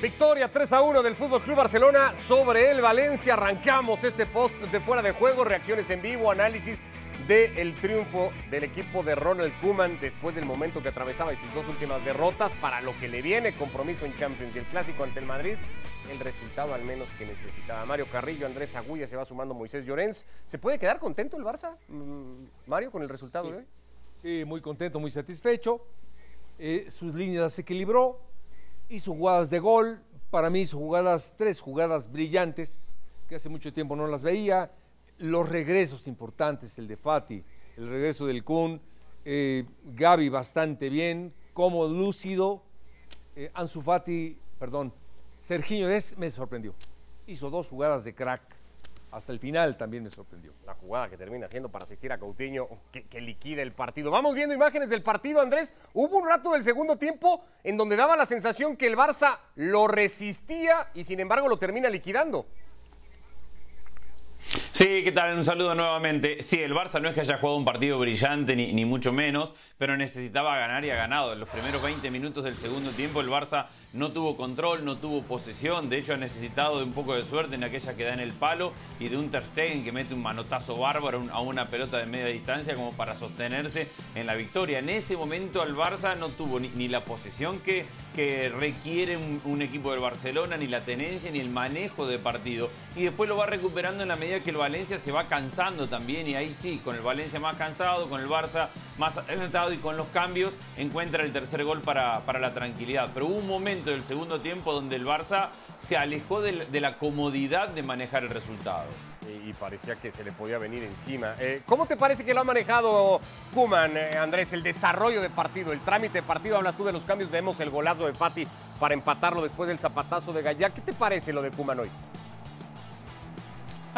Victoria 3 a 1 del Fútbol Club Barcelona sobre el Valencia. Arrancamos este post de fuera de juego, reacciones en vivo, análisis del triunfo del equipo de Ronald Koeman después del momento que atravesaba sus dos últimas derrotas para lo que le viene compromiso en Champions y el clásico ante el Madrid. El resultado al menos que necesitaba. Mario Carrillo, Andrés Agulla, se va sumando Moisés Llorens. ¿Se puede quedar contento el Barça, mm, Mario, con el resultado sí. de hoy? Sí, muy contento, muy satisfecho. Eh, sus líneas las equilibró, hizo jugadas de gol. Para mí hizo jugadas, tres jugadas brillantes, que hace mucho tiempo no las veía. Los regresos importantes, el de Fati, el regreso del Kun, eh, Gaby bastante bien, como lúcido. Eh, Ansu Fati, perdón, Serginho Des me sorprendió. Hizo dos jugadas de crack. Hasta el final también me sorprendió. La jugada que termina haciendo para asistir a Coutinho, que, que liquida el partido. Vamos viendo imágenes del partido, Andrés. Hubo un rato del segundo tiempo en donde daba la sensación que el Barça lo resistía y sin embargo lo termina liquidando. Sí, ¿qué tal? Un saludo nuevamente. Sí, el Barça no es que haya jugado un partido brillante ni, ni, mucho menos, pero necesitaba ganar y ha ganado. En los primeros 20 minutos del segundo tiempo el Barça no tuvo control, no tuvo posesión. De hecho ha necesitado de un poco de suerte en aquella que da en el palo y de un Ter Stegen que mete un manotazo bárbaro a una pelota de media distancia como para sostenerse en la victoria. En ese momento el Barça no tuvo ni, la posesión que, requiere un, equipo del Barcelona, ni la tenencia, ni el manejo de partido. Y después lo va recuperando en la medida que el Valencia se va cansando también y ahí sí, con el Valencia más cansado, con el Barça más aventado y con los cambios encuentra el tercer gol para, para, la tranquilidad. Pero hubo un momento del segundo tiempo donde el Barça se alejó de, la comodidad de manejar el resultado. Y, parecía que se le podía venir encima. Eh, ¿Cómo te parece que lo ha manejado Kuman, eh, Andrés? El desarrollo de partido, el trámite de partido. Hablas tú de los cambios, vemos el golazo de Fati para empatarlo después del zapatazo de Gallá. ¿Qué te parece lo de Kuman hoy?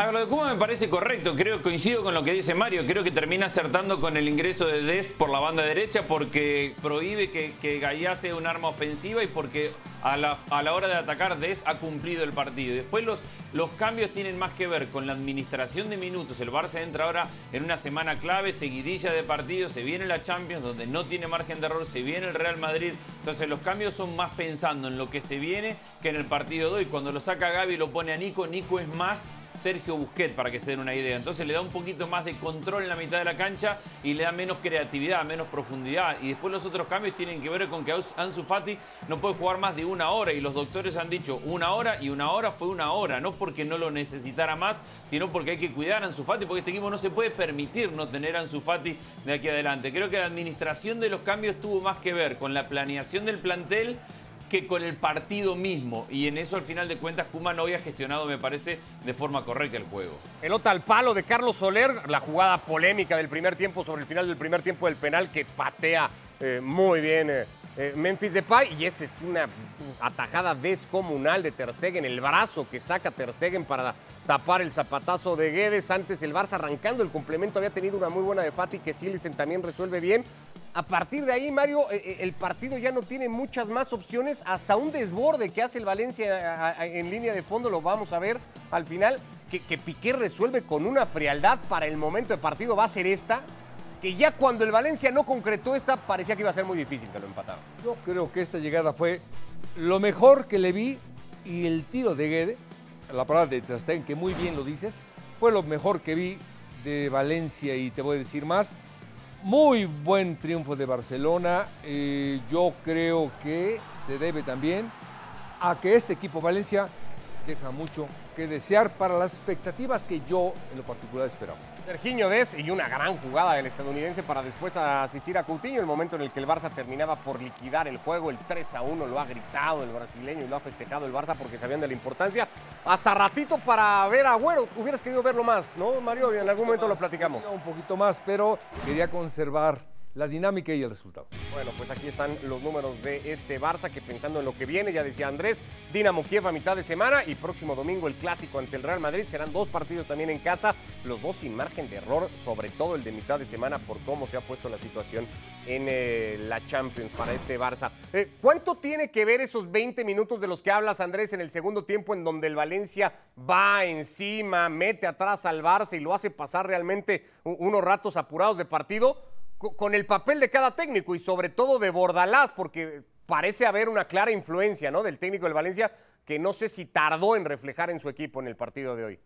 A ver, lo de Cuba me parece correcto, creo coincido con lo que dice Mario, creo que termina acertando con el ingreso de Dest por la banda derecha porque prohíbe que, que sea un arma ofensiva y porque a la, hora de atacar Dest ha cumplido el partido. Después los, los cambios tienen más que ver con la administración de minutos. El Barça entra ahora en una semana clave, seguidilla de partidos, se viene la Champions donde no tiene margen de error, se viene el Real Madrid. Entonces los cambios son más pensando en lo que se viene que en el partido de hoy. Cuando lo saca Gaby y lo pone a Nico, Nico es más Sergio Busquets, para que se den una idea. Entonces le da un poquito más de control en la mitad de la cancha y le da menos creatividad, menos profundidad. Y después los otros cambios tienen que ver con que Ansu Fati no puede jugar más de una hora y los doctores han dicho una hora y una hora fue una hora, no porque no lo necesitara más, sino porque hay que cuidar a Ansu Fati, porque este equipo no se puede permitir no tener a Ansu Fati de aquí adelante. Creo que la administración de los cambios tuvo más que ver con la planeación del plantel que con el partido mismo. Y en eso, al final de cuentas, Kuman hoy ha gestionado, me parece, de forma correcta el juego. Pelota al palo de Carlos Soler, la jugada polémica del primer tiempo sobre el final del primer tiempo del penal que patea eh, muy bien eh, eh, Memphis Depay. Y esta es una atajada descomunal de Ter Stegen, el brazo que saca Ter Stegen para tapar el zapatazo de Guedes. Antes el Barça arrancando el complemento había tenido una muy buena de Fati que Silicen también resuelve bien. A partir de ahí, Mario, el partido ya no tiene muchas más opciones. Hasta un desborde que hace el Valencia en línea de fondo, lo vamos a ver al final. Que, que Piqué resuelve con una frialdad para el momento de partido va a ser esta. Que ya cuando el Valencia no concretó esta, parecía que iba a ser muy difícil que lo empataran. Yo creo que esta llegada fue lo mejor que le vi y el tiro de Guede, la palabra de Trastén, que muy bien lo dices, fue lo mejor que vi de Valencia y te voy a decir más. Muy buen triunfo de Barcelona. Eh, yo creo que se debe también a que este equipo Valencia deja mucho que desear para las expectativas que yo en lo particular esperaba. Serginho Des y una gran jugada del estadounidense para después asistir a Coutinho, el momento en el que el Barça terminaba por liquidar el juego, el 3 a 1 lo ha gritado el brasileño y lo ha festejado el Barça porque sabían de la importancia. Hasta ratito para ver a Agüero, hubieras querido verlo más, ¿no, Mario? En algún momento más, lo platicamos. Un poquito más, pero quería conservar la dinámica y el resultado. Bueno, pues aquí están los números de este Barça que pensando en lo que viene, ya decía Andrés, Dinamo Kiev a mitad de semana y próximo domingo el clásico ante el Real Madrid. Serán dos partidos también en casa, los dos sin margen de error, sobre todo el de mitad de semana por cómo se ha puesto la situación en eh, la Champions para este Barça. Eh, ¿Cuánto tiene que ver esos 20 minutos de los que hablas, Andrés, en el segundo tiempo en donde el Valencia va encima, mete atrás al Barça y lo hace pasar realmente unos ratos apurados de partido? Con el papel de cada técnico y sobre todo de Bordalás, porque parece haber una clara influencia ¿no? del técnico del Valencia que no sé si tardó en reflejar en su equipo en el partido de hoy.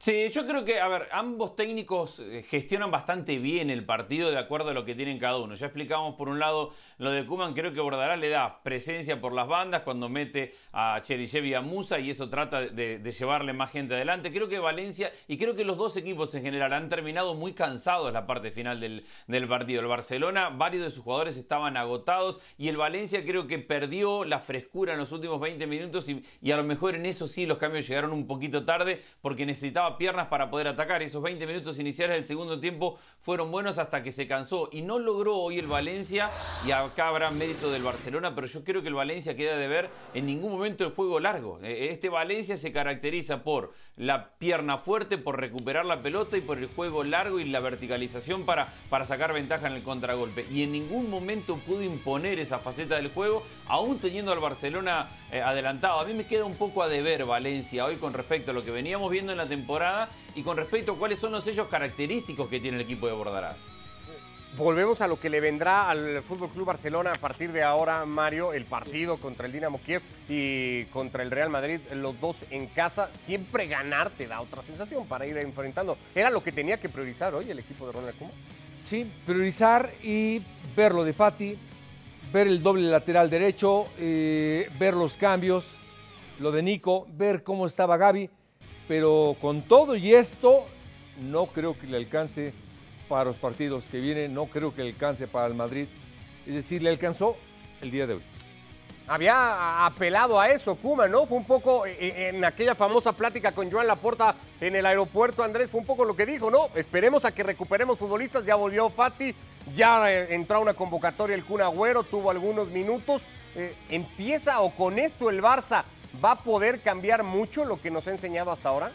Sí, yo creo que, a ver, ambos técnicos eh, gestionan bastante bien el partido de acuerdo a lo que tienen cada uno. Ya explicamos por un lado lo de Kuman, creo que Bordalás le da presencia por las bandas cuando mete a Cherichev y a Musa y eso trata de, llevarle más gente adelante. Creo que Valencia y creo que los dos equipos en general han terminado muy cansados la parte final del, partido. El Barcelona, varios de sus jugadores estaban agotados y el Valencia creo que perdió la frescura en los últimos 20 minutos y a lo mejor en eso sí los cambios llegaron un poquito tarde porque necesitaba piernas para poder atacar. Esos 20 minutos iniciales del segundo tiempo fueron buenos hasta que se cansó y no logró hoy el Valencia y acá habrá mérito del Barcelona, pero yo creo que el Valencia queda de ver en ningún momento el juego largo. Eh, este Valencia se caracteriza por la pierna fuerte, por recuperar la pelota y por el juego largo y la verticalización para, para sacar ventaja en el contragolpe. Y en ningún momento pudo imponer esa faceta del juego, aún teniendo al Barcelona eh, adelantado. A mí me queda un poco a deber Valencia hoy con respecto a lo que veníamos viendo en la temporada y con respecto a cuáles son los sellos característicos que tiene el equipo de Bordarás. Volvemos a lo que le vendrá al Fútbol Club Barcelona a partir de ahora, Mario, el partido contra el Dinamo Kiev y contra el Real Madrid, los dos en casa. Siempre ganar te da otra sensación para ir enfrentando. Era lo que tenía que priorizar hoy el equipo de Ronald Koeman. Sí, priorizar y ver lo de Fati, ver el doble lateral derecho, eh, ver los cambios, lo de Nico, ver cómo estaba Gaby, pero con todo y esto no creo que le alcance para los partidos que vienen, no creo que le alcance para el Madrid, es decir, le alcanzó el día de hoy. Había apelado a eso, Kuma, ¿no? Fue un poco eh, eh, en aquella famosa plática con Joan Laporta en el aeropuerto, Andrés, fue un poco lo que dijo, ¿no? Esperemos a que recuperemos futbolistas, ya volvió Fati, ya eh, entró una convocatoria el Kun Agüero, tuvo algunos minutos. ¿Empieza o con esto el Barça va a poder cambiar mucho lo que nos ha enseñado hasta ahora?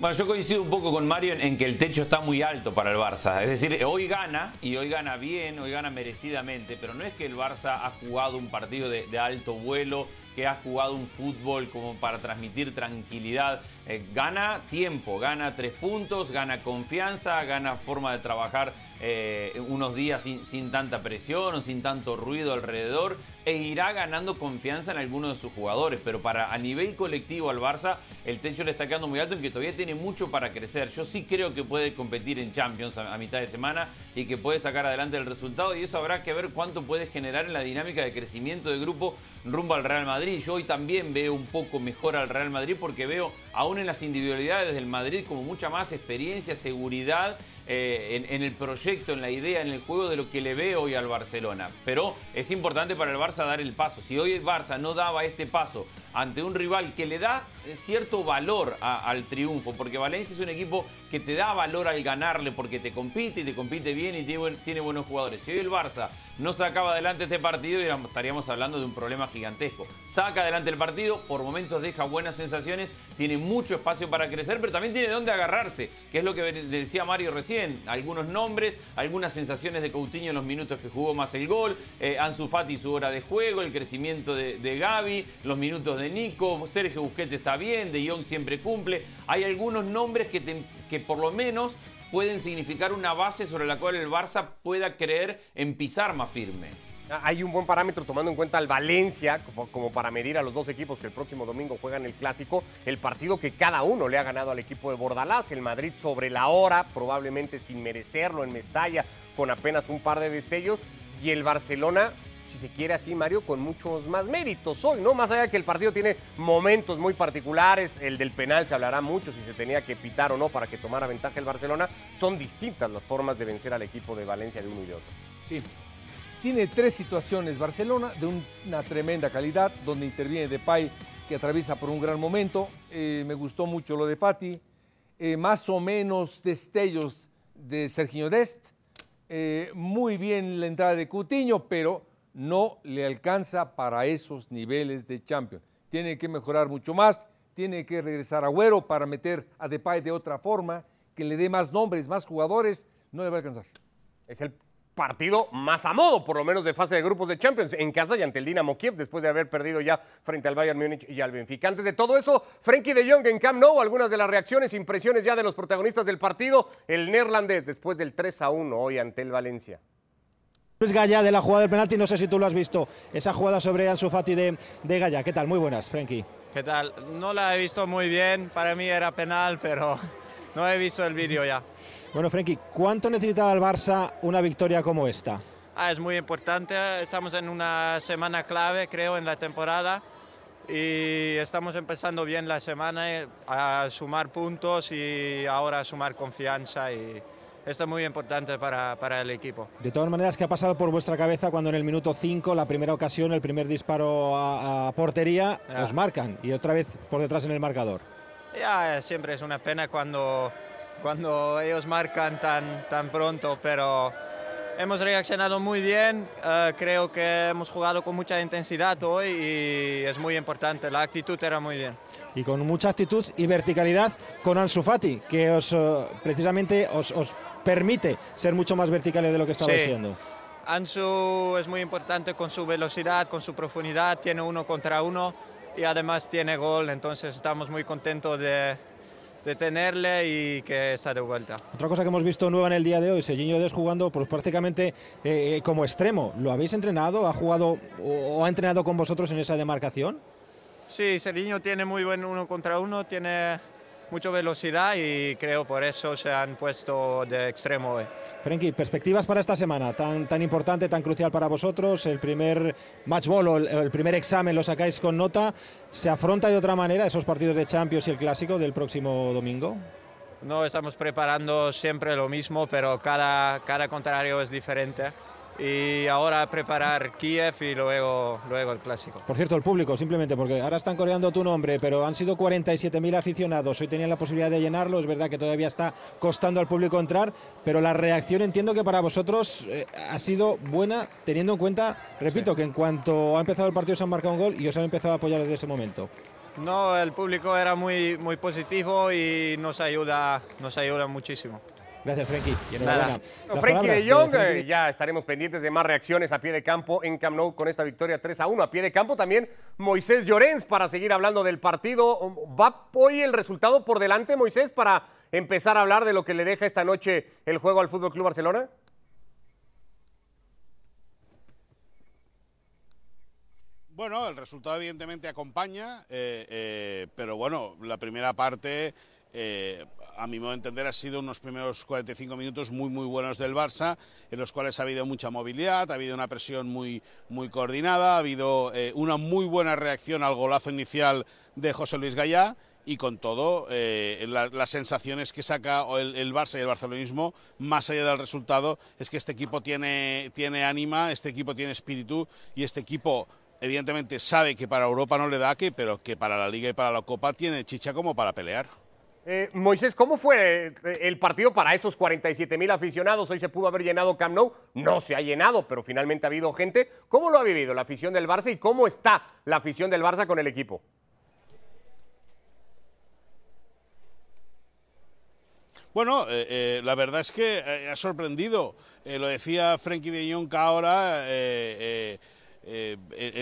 Bueno, yo coincido un poco con Mario en, que el techo está muy alto para el Barça. Es decir, hoy gana, y hoy gana bien, hoy gana merecidamente, pero no es que el Barça ha jugado un partido de, alto vuelo, que ha jugado un fútbol como para transmitir tranquilidad. Eh, gana tiempo, gana tres puntos, gana confianza, gana forma de trabajar eh, unos días sin, sin, tanta presión o sin tanto ruido alrededor e irá ganando confianza en algunos de sus jugadores. Pero para a nivel colectivo al Barça, el techo le está quedando muy alto y que todavía tiene mucho para crecer. Yo sí creo que puede competir en Champions a, mitad de semana y que puede sacar adelante el resultado. Y eso habrá que ver cuánto puede generar en la dinámica de crecimiento de grupo rumbo al Real Madrid. Yo hoy también veo un poco mejor al Real Madrid porque veo aún en las individualidades del Madrid como mucha más experiencia, seguridad eh, en, el proyecto, en la idea, en el juego de lo que le ve hoy al Barcelona. Pero es importante para el Barça dar el paso. Si hoy el Barça no daba este paso ante un rival que le da cierto valor al triunfo, porque Valencia es un equipo que te da valor al ganarle porque te compite y te compite bien y tiene, buenos jugadores. Si hoy el Barça no sacaba adelante este partido, estaríamos hablando de un problema gigantesco. Saca adelante el partido, por momentos deja buenas sensaciones, tiene mucho espacio para crecer, pero también tiene dónde agarrarse, que es lo que decía Mario recién. Algunos nombres, algunas sensaciones de Coutinho en los minutos que jugó más el gol, eh, Ansu Fati su hora de juego, el crecimiento de, de Gaby, los minutos de Nico, Sergio Busquets está bien, De Jong siempre cumple. Hay algunos nombres que, que por lo menos pueden significar una base sobre la cual el Barça pueda creer en pisar más firme. Ah, hay un buen parámetro tomando en cuenta al Valencia como, para medir a los dos equipos que el próximo domingo juegan el clásico, el partido que cada uno le ha ganado al equipo de Bordalás, el Madrid sobre la hora, probablemente sin merecerlo en Mestalla, con apenas un par de destellos, y el Barcelona si se quiere así, Mario, con muchos más méritos hoy, ¿no? Más allá de que el partido tiene momentos muy particulares, el del penal se hablará mucho si se tenía que pitar o no para que tomara ventaja el Barcelona, son distintas las formas de vencer al equipo de Valencia de uno y de otro. Sí. Tiene tres situaciones Barcelona de una tremenda calidad, donde interviene Depay, que atraviesa por un gran momento. Eh, me gustó mucho lo de Fati. Eh, más o menos destellos de Sergio Dest. Eh, muy bien la entrada de Cutiño, pero no le alcanza para esos niveles de Champions. Tiene que mejorar mucho más, tiene que regresar a Güero para meter a Depay de otra forma, que le dé más nombres, más jugadores, no le va a alcanzar. Es el partido más a modo, por lo menos de fase de grupos de Champions, en casa y ante el Dinamo Kiev, después de haber perdido ya frente al Bayern Múnich y al Benfica. Antes de todo eso, Frenkie de Jong en Camp Nou, algunas de las reacciones, impresiones ya de los protagonistas del partido, el neerlandés después del 3 a 1 hoy ante el Valencia. Luis Gaya de la jugada del penalti, no sé si tú lo has visto, esa jugada sobre Ansu Fati de, de Gaya. ¿Qué tal? Muy buenas, Frenkie. ¿Qué tal? No la he visto muy bien, para mí era penal, pero no he visto el vídeo ya. Bueno, Frenkie, ¿cuánto necesitaba el Barça una victoria como esta? Ah, es muy importante, estamos en una semana clave, creo, en la temporada y estamos empezando bien la semana eh, a sumar puntos y ahora a sumar confianza y esto es muy importante para, para, el equipo. De todas maneras, ¿qué ha pasado por vuestra cabeza cuando en el minuto 5, la primera ocasión, el primer disparo a, a portería, yeah. os marcan y otra vez por detrás en el marcador? Ya, siempre es una pena cuando, cuando ellos marcan tan, tan pronto, pero hemos reaccionado muy bien, uh, creo que hemos jugado con mucha intensidad hoy y es muy importante, la actitud era muy bien. Y con mucha actitud y verticalidad con Ansu Fati, que os, uh, precisamente os, os, permite ser mucho más verticales de lo que estaba sí. diciendo. Ansu es muy importante con su velocidad, con su profundidad, tiene uno contra uno y además tiene gol, entonces estamos muy contentos de, de tenerle y que está de vuelta. Otra cosa que hemos visto nueva en el día de hoy, Serginho Des jugando pues, prácticamente eh, como extremo. ¿Lo habéis entrenado? ¿Ha jugado o, o, ha entrenado con vosotros en esa demarcación? Sí, Serginho tiene muy buen uno contra uno, tiene mucha velocidad y creo por eso se han puesto de extremo hoy. Frenkie, perspectivas para esta semana tan, tan importante, tan crucial para vosotros. El primer match ball o el, el, primer examen lo sacáis con nota. ¿Se afronta de otra manera esos partidos de Champions y el clásico del próximo domingo? No, estamos preparando siempre lo mismo, pero cada, cada contrario es diferente y ahora preparar Kiev y luego, luego el clásico. Por cierto, el público, simplemente porque ahora están coreando tu nombre, pero han sido 47.000 aficionados, hoy tenían la posibilidad de llenarlo, es verdad que todavía está costando al público entrar, pero la reacción entiendo que para vosotros eh, ha sido buena, teniendo en cuenta, repito, sí. que en cuanto ha empezado el partido se han marcado un gol y os han empezado a apoyar desde ese momento. No, el público era muy, muy positivo y nos ayuda, nos ayuda muchísimo. Gracias, Frenkie. No, Frenkie de Jong, de Frenkie. ya estaremos pendientes de más reacciones a pie de campo en Camp Nou con esta victoria 3 a 1. A pie de campo también Moisés Llorens para seguir hablando del partido. ¿Va hoy el resultado por delante, Moisés, para empezar a hablar de lo que le deja esta noche el juego al Fútbol Club Barcelona? Bueno, el resultado evidentemente acompaña, eh, eh, pero bueno, la primera parte eh, a mi modo de entender, ha sido unos primeros 45 minutos muy, muy buenos del Barça, en los cuales ha habido mucha movilidad, ha habido una presión muy, muy coordinada, ha habido eh, una muy buena reacción al golazo inicial de José Luis Gallá. Y con todo, eh, la, las sensaciones que saca el, el, Barça y el barcelonismo, más allá del resultado, es que este equipo tiene, tiene ánima, este equipo tiene espíritu y este equipo evidentemente sabe que para Europa no le da que, pero que para la Liga y para la Copa tiene chicha como para pelear. Eh, Moisés, ¿cómo fue el partido para esos 47 mil aficionados? Hoy se pudo haber llenado Camp Nou, no se ha llenado, pero finalmente ha habido gente. ¿Cómo lo ha vivido la afición del Barça y cómo está la afición del Barça con el equipo? Bueno, eh, eh, la verdad es que eh, ha sorprendido. lo decía Frenkie de Jong ahora en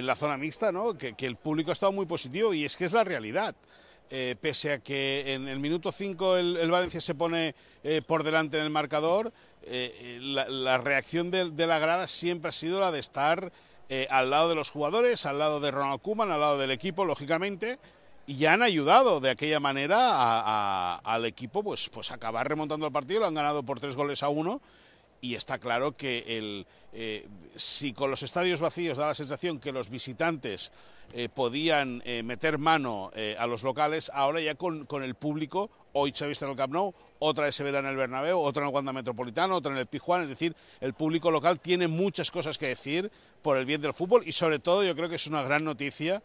la zona mixta, ¿no? Que el público ha estado muy positivo y es que es la realidad. Eh, pese a que en el minuto 5 el, Valencia se pone eh, por delante en el marcador, eh, la, reacción de, de, la grada siempre ha sido la de estar al lado de los jugadores, al lado de Ronald Koeman, al lado del equipo, lógicamente, y ya han ayudado de aquella manera a, al equipo pues, pues acabar remontando el partido, lo han ganado por tres goles a uno, y está claro que el, eh, si con los estadios vacíos da la sensación que los visitantes eh, podían eh, meter mano a los locales, ahora ya con, con, el público, hoy se ha visto en el Camp Nou, otra vez se verá en el Bernabéu, otra en el Wanda Metropolitano, otra en el Tijuana, es decir, el público local tiene muchas cosas que decir por el bien del fútbol y sobre todo yo creo que es una gran noticia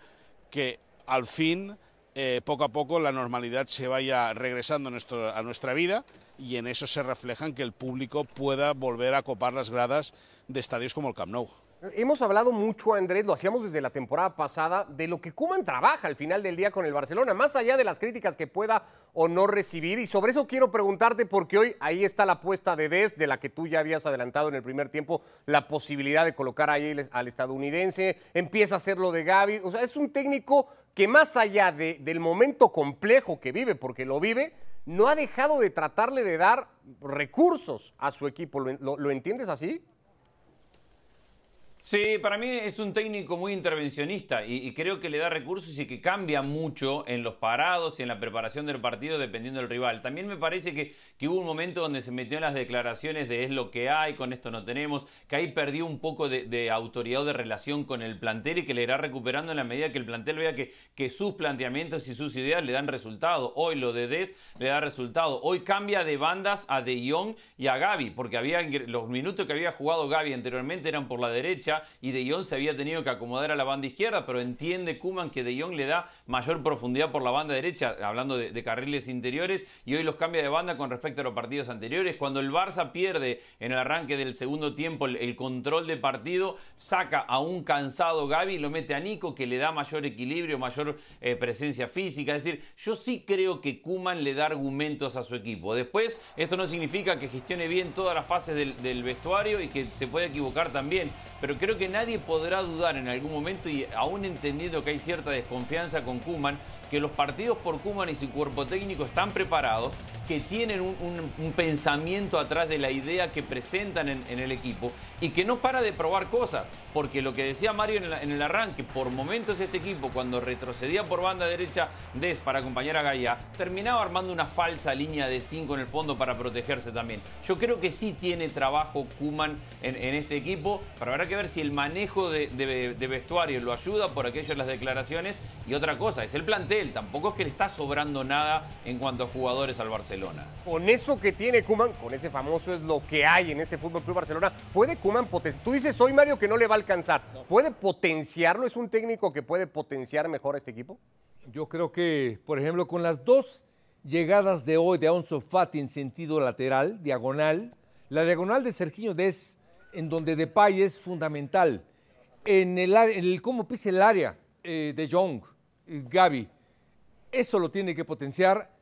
que al fin eh, poco a poco la normalidad se vaya regresando a, nuestro, a, nuestra vida y en eso se refleja en que el público pueda volver a copar las gradas de estadios como el Camp Nou. Hemos hablado mucho, Andrés, lo hacíamos desde la temporada pasada, de lo que Kuman trabaja al final del día con el Barcelona, más allá de las críticas que pueda o no recibir. Y sobre eso quiero preguntarte, porque hoy ahí está la apuesta de Des, de la que tú ya habías adelantado en el primer tiempo, la posibilidad de colocar ahí al estadounidense, empieza a hacer lo de Gaby. O sea, es un técnico que más allá de, del momento complejo que vive, porque lo vive, no ha dejado de tratarle de dar recursos a su equipo. ¿Lo, lo, lo entiendes así? Sí, para mí es un técnico muy intervencionista y, creo que le da recursos y que cambia mucho en los parados y en la preparación del partido dependiendo del rival. También me parece que, hubo un momento donde se metió en las declaraciones de es lo que hay, con esto no tenemos, que ahí perdió un poco de, autoridad o de relación con el plantel y que le irá recuperando en la medida que el plantel vea que, que sus planteamientos y sus ideas le dan resultado. Hoy lo de Des le da resultado. Hoy cambia de bandas a De Jong y a Gaby, porque había los minutos que había jugado Gaby anteriormente eran por la derecha y De Jong se había tenido que acomodar a la banda izquierda, pero entiende Kuman que De Jong le da mayor profundidad por la banda derecha, hablando de, carriles interiores, y hoy los cambia de banda con respecto a los partidos anteriores. Cuando el Barça pierde en el arranque del segundo tiempo el, control de partido, saca a un cansado Gaby y lo mete a Nico, que le da mayor equilibrio, mayor eh, presencia física. Es decir, yo sí creo que Kuman le da argumentos a su equipo. Después, esto no significa que gestione bien todas las fases del, del vestuario y que se puede equivocar también, pero creo que nadie podrá dudar en algún momento y aún entendiendo que hay cierta desconfianza con Kuman, que los partidos por Kuman y su cuerpo técnico están preparados que tienen un, pensamiento atrás de la idea que presentan en, el equipo y que no para de probar cosas. Porque lo que decía Mario en el, arranque, por momentos este equipo, cuando retrocedía por banda derecha Des para acompañar a Gaia, terminaba armando una falsa línea de 5 en el fondo para protegerse también. Yo creo que sí tiene trabajo Kuman en, este equipo, pero habrá que ver si el manejo de, de vestuario lo ayuda por aquello de las declaraciones. Y otra cosa, es el plantel. Tampoco es que le está sobrando nada en cuanto a jugadores al Barcelona. Con eso que tiene Kuman, con ese famoso es lo que hay en este Fútbol Club Barcelona, ¿puede Kuman potenciar? Tú dices hoy, Mario, que no le va a alcanzar. ¿Puede potenciarlo? ¿Es un técnico que puede potenciar mejor a este equipo? Yo creo que, por ejemplo, con las dos llegadas de hoy de Alonso Fati en sentido lateral, diagonal, la diagonal de Serginho Des, en donde Depay es fundamental, en el, en el cómo pisa el área eh, de Jong, Gaby, eso lo tiene que potenciar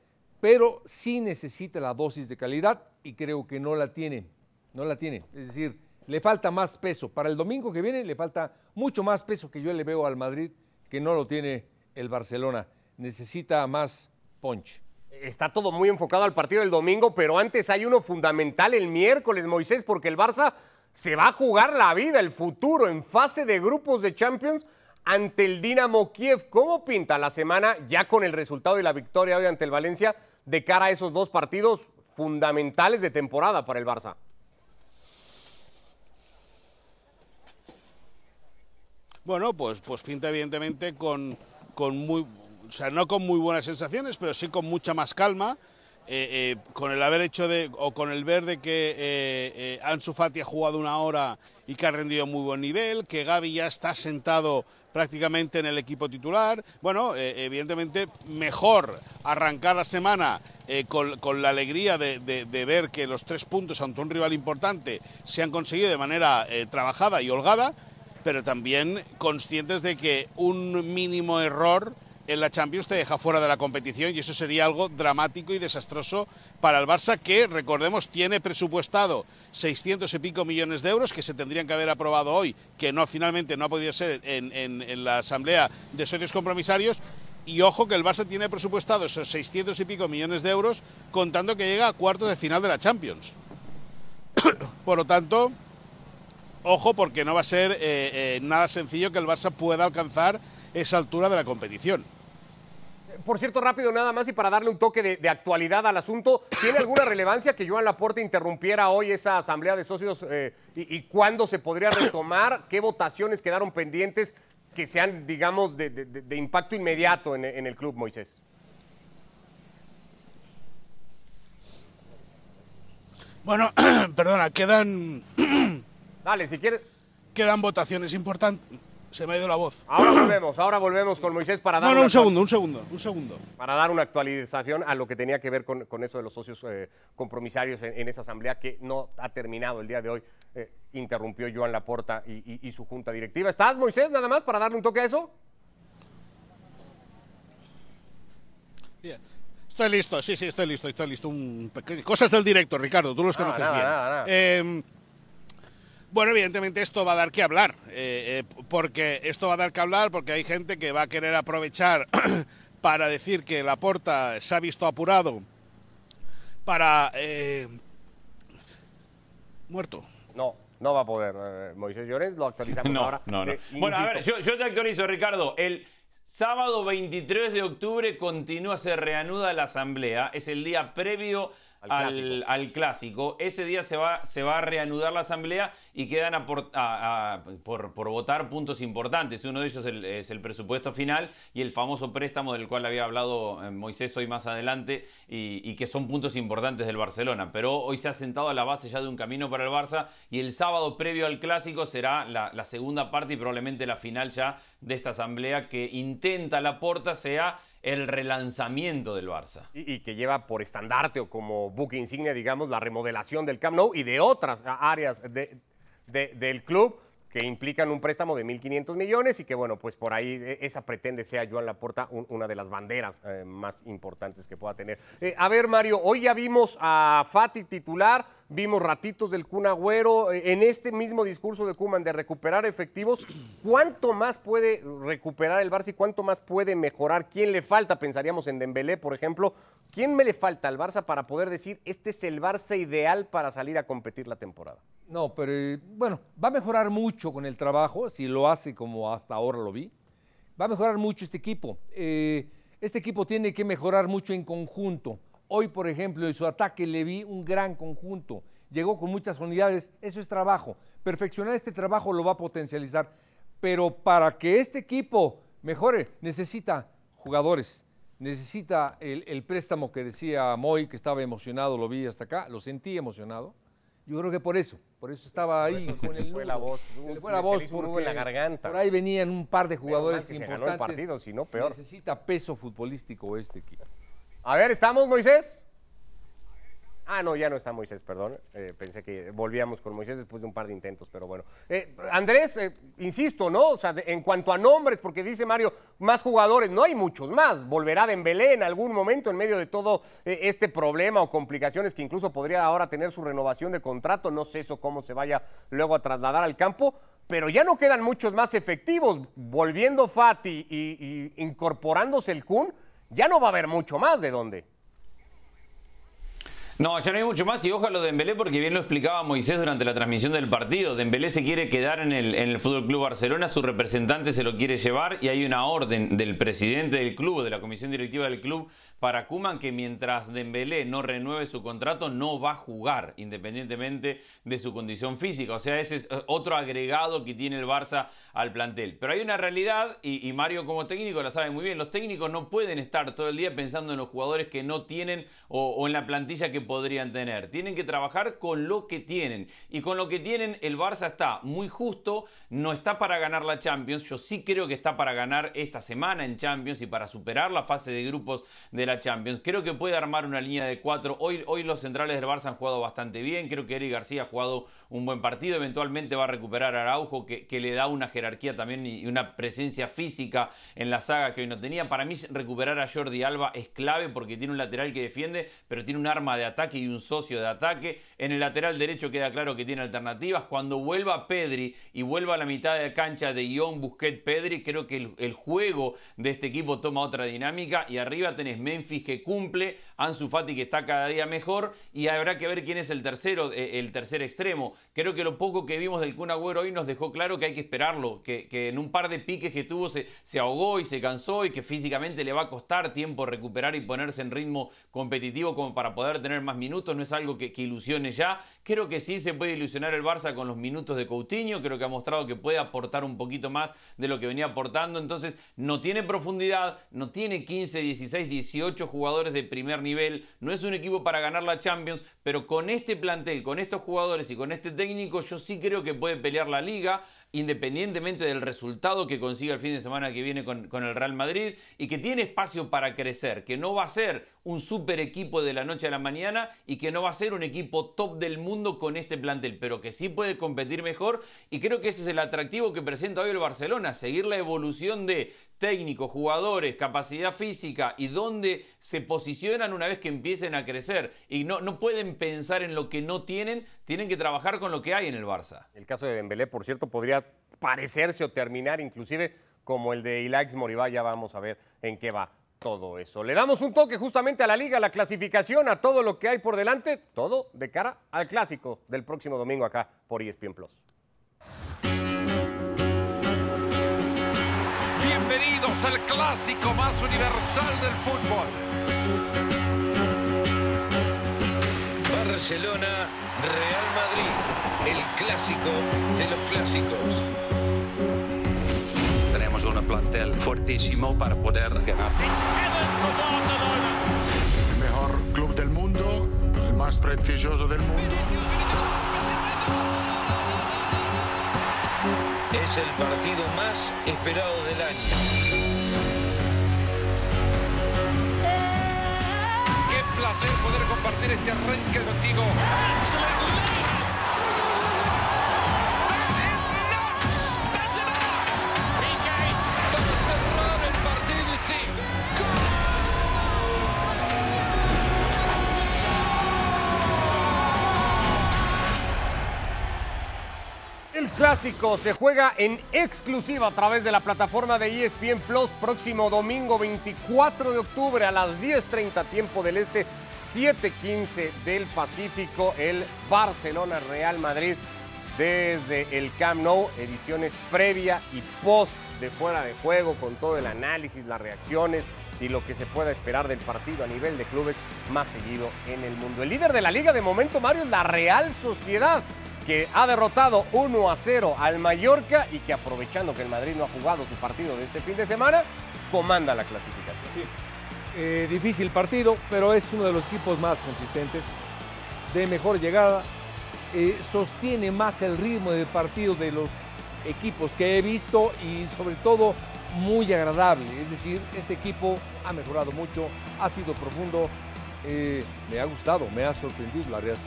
pero sí necesita la dosis de calidad y creo que no la tiene, no la tiene. Es decir, le falta más peso. Para el domingo que viene le falta mucho más peso que yo le veo al Madrid, que no lo tiene el Barcelona. Necesita más punch. Está todo muy enfocado al partido del domingo, pero antes hay uno fundamental el miércoles, Moisés, porque el Barça se va a jugar la vida, el futuro, en fase de grupos de Champions ante el Dinamo Kiev. ¿Cómo pinta la semana ya con el resultado y la victoria hoy ante el Valencia de cara a esos dos partidos fundamentales de temporada para el Barça? Bueno, pues, pues pinta evidentemente con, con muy, o sea, no con muy buenas sensaciones, pero sí con mucha más calma. Eh, eh, con el haber hecho de, o con el ver de que eh, Ansu Fati ha jugado una hora y que ha rendido muy buen nivel, que Gaby ya está sentado prácticamente en el equipo titular. Bueno, evidentemente mejor arrancar la semana con, la alegría de, de, ver que los tres puntos ante un rival importante se han conseguido de manera trabajada y holgada, pero también conscientes de que un mínimo error en la Champions te deja fuera de la competición y eso sería algo dramático y desastroso para el Barça que, recordemos, tiene presupuestado 600 y pico millones de euros que se tendrían que haber aprobado hoy, que no finalmente no ha podido ser en, la Asamblea de Socios Compromisarios. Y ojo que el Barça tiene presupuestado esos 600 y pico millones de euros contando que llega a cuartos de final de la Champions. Por lo tanto, ojo porque no va a ser eh, eh, nada sencillo que el Barça pueda alcanzar esa altura de la competición. Por cierto, rápido nada más y para darle un toque de, actualidad al asunto, ¿tiene alguna relevancia que Joan Laporte interrumpiera hoy esa asamblea de socios eh, y, cuándo se podría retomar? ¿Qué votaciones quedaron pendientes que sean, digamos, de, impacto inmediato en, en el club, Moisés? Bueno, perdona, quedan... Dale, si quieres... Quedan votaciones importantes se me ha ido la voz. Ahora volvemos, ahora volvemos con Moisés para dar. No, no, un segundo, un segundo, un segundo. Para dar una actualización a lo que tenía que ver con, eso de los socios eh, compromisarios en, esa asamblea que no ha terminado el día de hoy. Eh, interrumpió Joan Laporta y, su junta directiva. ¿Estás, Moisés, nada más para darle un toque a eso? Estoy listo, sí, sí, estoy listo, estoy listo. Cosas del directo, Ricardo, tú los conoces bien. Em, bueno, evidentemente esto va a dar que hablar, eh, eh, porque esto va a dar que hablar porque hay gente que va a querer aprovechar para decir que la porta se ha visto apurado para... Eh, muerto. No, no va a poder. eh, Moisés Llorens, lo actualizamos No, ahora. no, no. Eh, bueno, a ver, yo, yo te actualizo, Ricardo. El sábado 23 de octubre continúa, se reanuda la asamblea. Es el día previo Al clásico. Ese día se va, se va a reanudar la asamblea y quedan a por, a- por- por votar puntos importantes. Uno de ellos el- es el presupuesto final y el famoso préstamo del cual había hablado eh, Moisés hoy más adelante y, y que son puntos importantes del Barcelona. Pero hoy se ha sentado a la base ya de un camino para el Barça y el sábado previo al clásico será la, la segunda parte y probablemente la final ya de esta asamblea que intenta la porta sea el relanzamiento del Barça. y, que lleva por estandarte o como buque insignia, digamos, la remodelación del Camp Nou y de otras áreas de- de- del club que implican un préstamo de 1.500 millones y que, bueno, pues por ahí eh, esa pretende sea Joan Laporta un- una de las banderas eh, más importantes que pueda tener. Eh, a ver, Mario, hoy ya vimos a Fati titular, vimos ratitos del Kun Agüero, eh, en este mismo discurso de Kuman de recuperar efectivos, ¿cuánto más puede recuperar el Barça y cuánto más puede mejorar? ¿Quién le falta? Pensaríamos en Dembélé, por ejemplo. ¿Quién me le falta al Barça para poder decir este es el Barça ideal para salir a competir la temporada? No, pero eh, bueno, va a mejorar mucho con el trabajo, si lo hace como hasta ahora lo vi. Va a mejorar mucho este equipo. Eh, este equipo tiene que mejorar mucho en conjunto. Hoy, por ejemplo, en su ataque le vi un gran conjunto. Llegó con muchas unidades. Eso es trabajo. Perfeccionar este trabajo lo va a potencializar. Pero para que este equipo mejore, necesita jugadores. Necesita el, el préstamo que decía Moy, que estaba emocionado, lo vi hasta acá, lo sentí emocionado. Yo creo que por eso, por eso estaba ahí eso con el fue la voz. Se le fue la voz porque en la garganta. por ahí venían un par de jugadores mal que se ganó el importantes. partido, si no, peor. Necesita peso futbolístico este equipo. A ver, ¿estamos, Moisés? Ah, no, ya no está Moisés, perdón. Eh, pensé que volvíamos con Moisés después de un par de intentos, pero bueno. Eh, Andrés, eh, insisto, ¿no? O sea, en cuanto a nombres, porque dice Mario, más jugadores, no hay muchos más. Volverá Dembélé en algún momento en medio de todo este problema o complicaciones que incluso podría ahora tener su renovación de contrato. No sé eso cómo se vaya luego a trasladar al campo. Pero ya no quedan muchos más efectivos. Volviendo Fati y, y incorporándose el Kun, ya no va a haber mucho más de dónde. No, ya no hay mucho más y ojalá de Dembélé porque bien lo explicaba Moisés durante la transmisión del partido. Dembélé se quiere quedar en el, en el Fútbol Club Barcelona, su representante se lo quiere llevar y hay una orden del presidente del club, de la comisión directiva del club, para Kuman que mientras Dembélé no renueve su contrato no va a jugar independientemente de su condición física. O sea, ese es eh, otro agregado que tiene el Barça al plantel. Pero hay una realidad y, Mario como técnico lo sabe muy bien. Los técnicos no pueden estar todo el día pensando en los jugadores que no tienen o, o en la plantilla que podrían tener. Tienen que trabajar con lo que tienen. Y con lo que tienen el Barça está muy justo. No está para ganar la Champions. Yo sí creo que está para ganar esta semana en Champions y para superar la fase de grupos de la Champions. Creo que puede armar una línea de cuatro. Hoy, hoy los centrales del Barça han jugado bastante bien. Creo que Eric García ha jugado un buen partido. Eventualmente va a recuperar a Araujo, que, que le da una jerarquía también y una presencia física en la saga que hoy no tenía. Para mí, recuperar a Jordi Alba es clave porque tiene un lateral que defiende, pero tiene un arma de ataque y un socio de ataque. En el lateral derecho queda claro que tiene alternativas. Cuando vuelva Pedri y vuelva a la mitad de cancha de Ion Busquets Pedri, creo que el, el juego de este equipo toma otra dinámica. Y arriba tenés Memphis que cumple, Ansu Fati que está cada día mejor. Y habrá que ver quién es el tercero, eh, el tercer extremo. Creo que lo poco que vimos del Kun Agüero hoy nos dejó claro que hay que esperarlo, que, que en un par de piques que tuvo se, se ahogó y se cansó y que físicamente le va a costar tiempo recuperar y ponerse en ritmo competitivo como para poder tener más minutos, no es algo que, que ilusione ya. Creo que sí se puede ilusionar el Barça con los minutos de Coutinho, creo que ha mostrado que puede aportar un poquito más de lo que venía aportando, entonces no tiene profundidad, no tiene 15, 16, 18 jugadores de primer nivel, no es un equipo para ganar la Champions, pero con este plantel, con estos jugadores y con este técnico, yo sí creo que puede pelear la liga independientemente del resultado que consiga el fin de semana que viene con, el Real Madrid y que tiene espacio para crecer, que no va a ser un super equipo de la noche a la mañana y que no va a ser un equipo top del mundo con este plantel, pero que sí puede competir mejor y creo que ese es el atractivo que presenta hoy el Barcelona, seguir la evolución de técnicos, jugadores, capacidad física y dónde se posicionan una vez que empiecen a crecer y no, no pueden pensar en lo que no tienen, tienen que trabajar con lo que hay en el Barça. El caso de Dembélé, por cierto, podría parecerse o terminar inclusive como el de Ilaix Moribá, ya vamos a ver en qué va. todo eso. Le damos un toque justamente a la liga, a la clasificación, a todo lo que hay por delante, todo de cara al clásico del próximo domingo acá por ESPN Plus. Al clásico más universal del fútbol. Barcelona, Real Madrid, el clásico de los clásicos. Tenemos un plantel fuertísimo para poder ganar. El mejor club del mundo, el más prestigioso del mundo. Es el partido más esperado del año. Poder compartir este arranque contigo. El clásico se juega en exclusiva a través de la plataforma de ESPN Plus próximo domingo 24 de octubre a las 10.30 tiempo del Este, 7.15 del Pacífico, el Barcelona Real Madrid desde el Camp Nou, ediciones previa y post de fuera de juego con todo el análisis, las reacciones y lo que se pueda esperar del partido a nivel de clubes más seguido en el mundo. El líder de la liga de momento, Mario, es la Real Sociedad que ha derrotado 1 a 0 al Mallorca y que aprovechando que el Madrid no ha jugado su partido de este fin de semana, comanda la clasificación. Eh, difícil partido, pero es uno de los equipos más consistentes, de mejor llegada, eh, sostiene más el ritmo del partido de los equipos que he visto y sobre todo muy agradable. Es decir, este equipo ha mejorado mucho, ha sido profundo, eh, me ha gustado, me ha sorprendido la Real.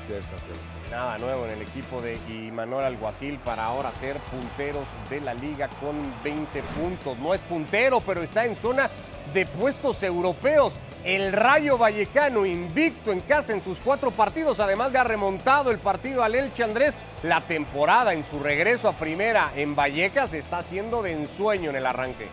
Nada nuevo en el equipo de Imanol Alguacil para ahora ser punteros de la liga con 20 puntos. No es puntero, pero está en zona de puestos europeos. El Rayo Vallecano invicto en casa en sus cuatro partidos, además de ha remontado el partido al Elche Andrés. La temporada en su regreso a primera en Vallecas está haciendo de ensueño en el arranque.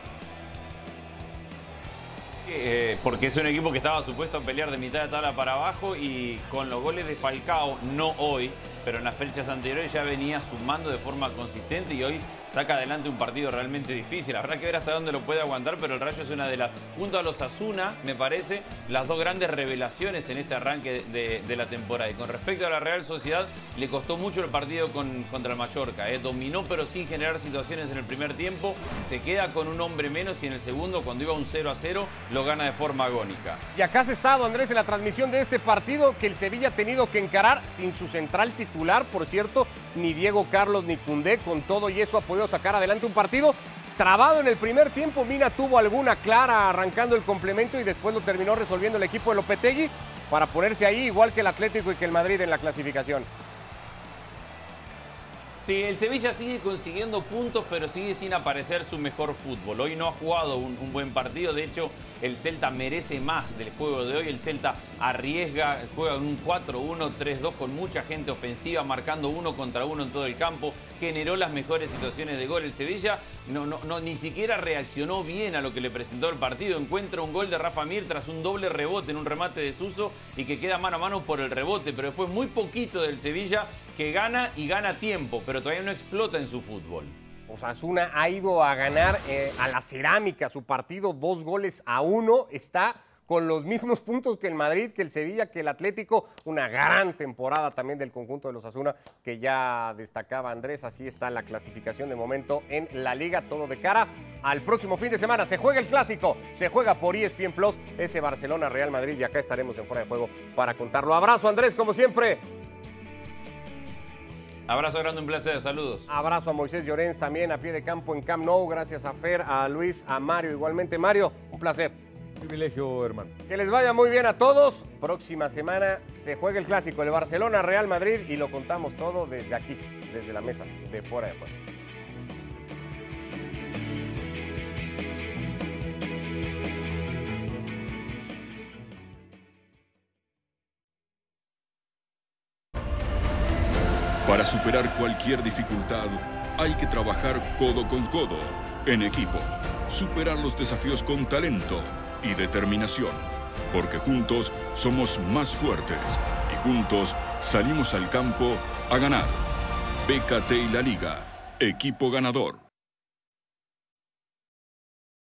Eh, porque es un equipo que estaba supuesto a pelear de mitad de tabla para abajo y con los goles de Falcao, no hoy, pero en las fechas anteriores ya venía sumando de forma consistente y hoy saca adelante un partido realmente difícil. Habrá que ver hasta dónde lo puede aguantar, pero el Rayo es una de las, junto a los Asuna, me parece, las dos grandes revelaciones en este arranque de, la temporada. Y con respecto a la Real Sociedad, le costó mucho el partido con, contra el Mallorca. eh. Dominó, pero sin generar situaciones en el primer tiempo. Se queda con un hombre menos y en el segundo, cuando iba un 0 a 0, lo gana de forma agónica. Y acá has estado, Andrés, en la transmisión de este partido que el Sevilla ha tenido que encarar sin su central titular, por cierto, ni Diego Carlos ni Cundé, con todo y eso ha sacar adelante un partido trabado en el primer tiempo. Mina tuvo alguna clara arrancando el complemento y después lo terminó resolviendo el equipo de Lopetegui para ponerse ahí igual que el Atlético y que el Madrid en la clasificación. Sí, el Sevilla sigue consiguiendo puntos, pero sigue sin aparecer su mejor fútbol. Hoy no ha jugado un, buen partido, de hecho el Celta merece más del juego de hoy. El Celta arriesga, juega un 4-1, 3-2 con mucha gente ofensiva, marcando uno contra uno en todo el campo, generó las mejores situaciones de gol. El Sevilla no, no, ni siquiera reaccionó bien a lo que le presentó el partido. Encuentra un gol de Rafa Mir tras un doble rebote en un remate de Suso y que queda mano a mano por el rebote, pero después muy poquito del Sevilla que gana y gana tiempo, pero todavía no explota en su fútbol. Osasuna ha ido a ganar eh, a la cerámica su partido, dos goles a uno. Está con los mismos puntos que el Madrid, que el Sevilla, que el Atlético. Una gran temporada también del conjunto de los Asuna, que ya destacaba Andrés. Así está la clasificación de momento en la liga. Todo de cara al próximo fin de semana. Se juega el clásico, se juega por ESPN Plus, ese Barcelona Real Madrid. Y acá estaremos en fuera de juego para contarlo. Abrazo, Andrés, como siempre. Abrazo grande, un placer, saludos. Abrazo a Moisés Llorens también a pie de campo en Camp Nou. Gracias a Fer, a Luis, a Mario igualmente. Mario, un placer. Privilegio, hermano. Que les vaya muy bien a todos. Próxima semana se juega el clásico, el Barcelona Real Madrid y lo contamos todo desde aquí, desde la mesa de fuera de juego. Para superar cualquier dificultad, hay que trabajar codo con codo, en equipo. Superar los desafíos con talento y determinación, porque juntos somos más fuertes y juntos salimos al campo a ganar. BKT y la Liga, equipo ganador.